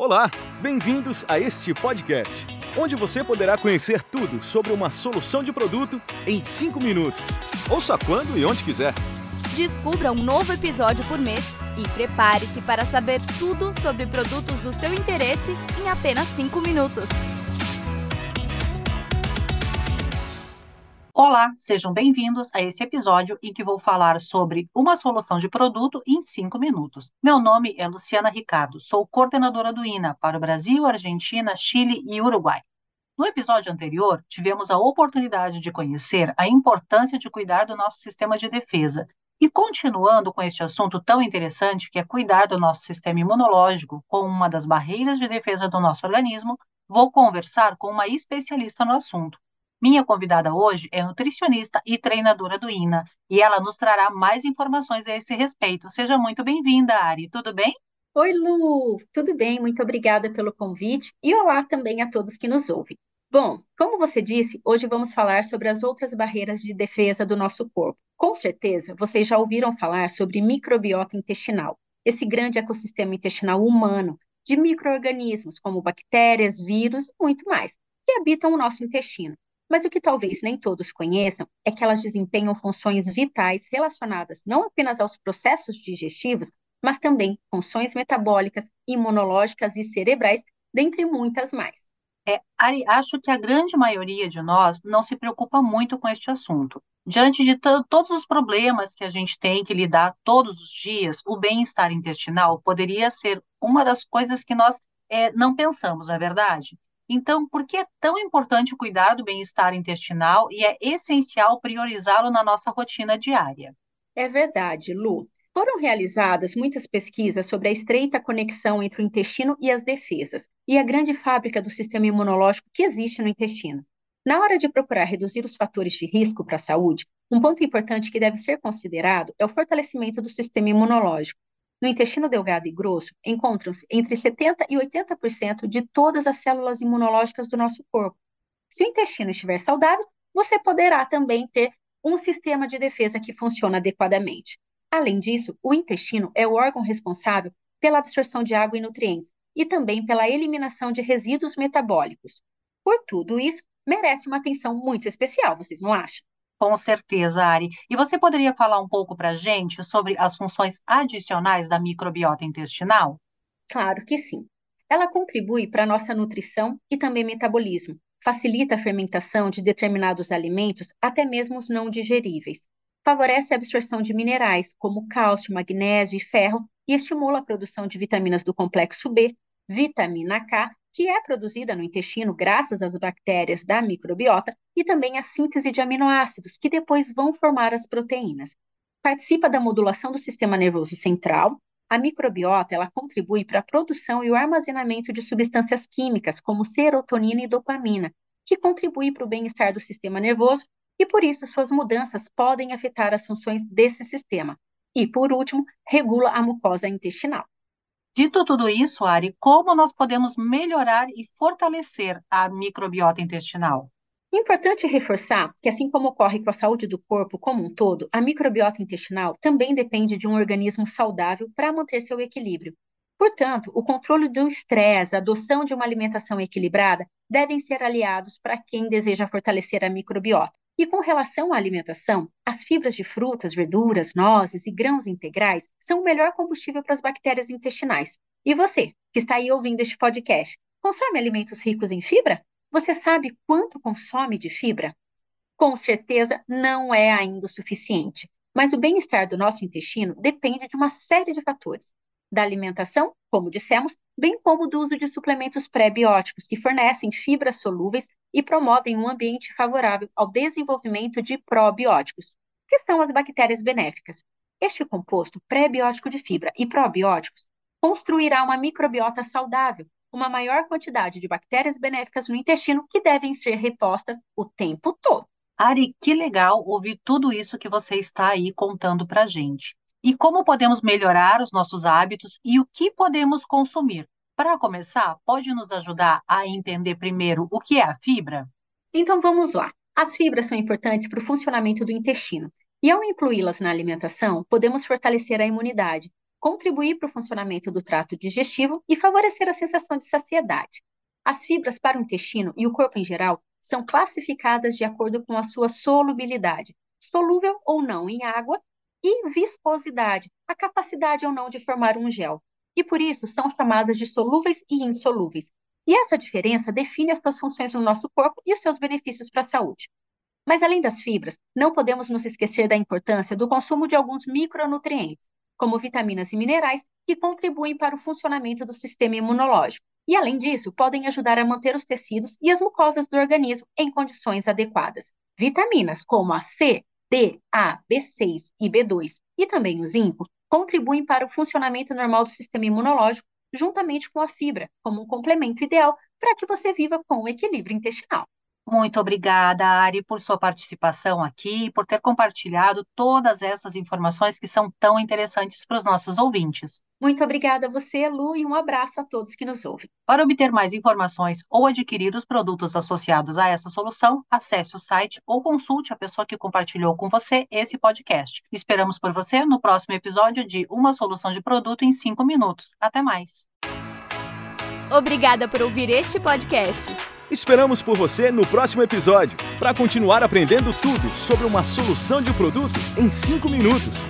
Olá, bem-vindos a este podcast, onde você poderá conhecer tudo sobre uma solução de produto em 5 minutos. Ouça quando e onde quiser. Descubra um novo episódio por mês e prepare-se para saber tudo sobre produtos do seu interesse em apenas 5 minutos. Olá, sejam bem-vindos a esse episódio em que vou falar sobre uma solução de produto em 5 minutos. Meu nome é Luciana Ricardo, sou coordenadora do INA para o Brasil, Argentina, Chile e Uruguai. No episódio anterior, tivemos a oportunidade de conhecer a importância de cuidar do nosso sistema de defesa. E continuando com este assunto tão interessante que é cuidar do nosso sistema imunológico como uma das barreiras de defesa do nosso organismo, vou conversar com uma especialista no assunto, minha convidada hoje é nutricionista e treinadora do INA, e ela nos trará mais informações a esse respeito. Seja muito bem-vinda, Ari. Tudo bem? Oi, Lu. Tudo bem? Muito obrigada pelo convite e olá também a todos que nos ouvem. Bom, como você disse, hoje vamos falar sobre as outras barreiras de defesa do nosso corpo. Com certeza, vocês já ouviram falar sobre microbiota intestinal, esse grande ecossistema intestinal humano de microorganismos como bactérias, vírus e muito mais, que habitam o nosso intestino. Mas o que talvez nem todos conheçam é que elas desempenham funções vitais relacionadas não apenas aos processos digestivos, mas também funções metabólicas, imunológicas e cerebrais, dentre muitas mais. É, Ari, acho que a grande maioria de nós não se preocupa muito com este assunto. Diante de todos os problemas que a gente tem que lidar todos os dias, o bem-estar intestinal poderia ser uma das coisas que nós é, não pensamos, não é verdade? Então, por que é tão importante cuidar do bem-estar intestinal e é essencial priorizá-lo na nossa rotina diária? É verdade, Lu. Foram realizadas muitas pesquisas sobre a estreita conexão entre o intestino e as defesas, e a grande fábrica do sistema imunológico que existe no intestino. Na hora de procurar reduzir os fatores de risco para a saúde, um ponto importante que deve ser considerado é o fortalecimento do sistema imunológico, no intestino delgado e grosso, encontram-se entre 70% e 80% de todas as células imunológicas do nosso corpo. Se o intestino estiver saudável, você poderá também ter um sistema de defesa que funciona adequadamente. Além disso, o intestino é o órgão responsável pela absorção de água e nutrientes e também pela eliminação de resíduos metabólicos. Por tudo isso, merece uma atenção muito especial, vocês não acham? Com certeza, Ari. E você poderia falar um pouco para a gente sobre as funções adicionais da microbiota intestinal? Claro que sim. Ela contribui para a nossa nutrição e também metabolismo, facilita a fermentação de determinados alimentos, até mesmo os não digeríveis. Favorece a absorção de minerais, como cálcio, magnésio e ferro, e estimula a produção de vitaminas do complexo B, vitamina K que é produzida no intestino graças às bactérias da microbiota e também a síntese de aminoácidos, que depois vão formar as proteínas. Participa da modulação do sistema nervoso central. A microbiota ela contribui para a produção e o armazenamento de substâncias químicas, como serotonina e dopamina, que contribuem para o bem-estar do sistema nervoso e, por isso, suas mudanças podem afetar as funções desse sistema. E, por último, regula a mucosa intestinal. Dito tudo isso, Ari, como nós podemos melhorar e fortalecer a microbiota intestinal? Importante reforçar que, assim como ocorre com a saúde do corpo como um todo, a microbiota intestinal também depende de um organismo saudável para manter seu equilíbrio. Portanto, o controle do estresse, a adoção de uma alimentação equilibrada devem ser aliados para quem deseja fortalecer a microbiota. E com relação à alimentação, as fibras de frutas, verduras, nozes e grãos integrais são o melhor combustível para as bactérias intestinais. E você, que está aí ouvindo este podcast, consome alimentos ricos em fibra? Você sabe quanto consome de fibra? Com certeza não é ainda o suficiente, mas o bem-estar do nosso intestino depende de uma série de fatores. Da alimentação, como dissemos, bem como do uso de suplementos pré-bióticos que fornecem fibras solúveis e promovem um ambiente favorável ao desenvolvimento de probióticos, que são as bactérias benéficas. Este composto pré-biótico de fibra e probióticos construirá uma microbiota saudável, uma maior quantidade de bactérias benéficas no intestino que devem ser repostas o tempo todo. Ari, que legal ouvir tudo isso que você está aí contando para gente. E como podemos melhorar os nossos hábitos e o que podemos consumir para começar, pode nos ajudar a entender primeiro o que é a fibra? Então vamos lá. As fibras são importantes para o funcionamento do intestino. E ao incluí-las na alimentação, podemos fortalecer a imunidade, contribuir para o funcionamento do trato digestivo e favorecer a sensação de saciedade. As fibras para o intestino e o corpo em geral são classificadas de acordo com a sua solubilidade, solúvel ou não em água, e viscosidade, a capacidade ou não de formar um gel. E por isso são chamadas de solúveis e insolúveis. E essa diferença define as suas funções no nosso corpo e os seus benefícios para a saúde. Mas além das fibras, não podemos nos esquecer da importância do consumo de alguns micronutrientes, como vitaminas e minerais, que contribuem para o funcionamento do sistema imunológico. E, além disso, podem ajudar a manter os tecidos e as mucosas do organismo em condições adequadas. Vitaminas como a C, D, A, B6 e B2 e também o zinco contribuem para o funcionamento normal do sistema imunológico, juntamente com a fibra, como um complemento ideal para que você viva com o equilíbrio intestinal. Muito obrigada, Ari, por sua participação aqui e por ter compartilhado todas essas informações que são tão interessantes para os nossos ouvintes. Muito obrigada a você, Lu, e um abraço a todos que nos ouvem. Para obter mais informações ou adquirir os produtos associados a essa solução, acesse o site ou consulte a pessoa que compartilhou com você esse podcast. Esperamos por você no próximo episódio de Uma Solução de Produto em 5 Minutos. Até mais. Obrigada por ouvir este podcast. Esperamos por você no próximo episódio para continuar aprendendo tudo sobre uma solução de produto em 5 minutos.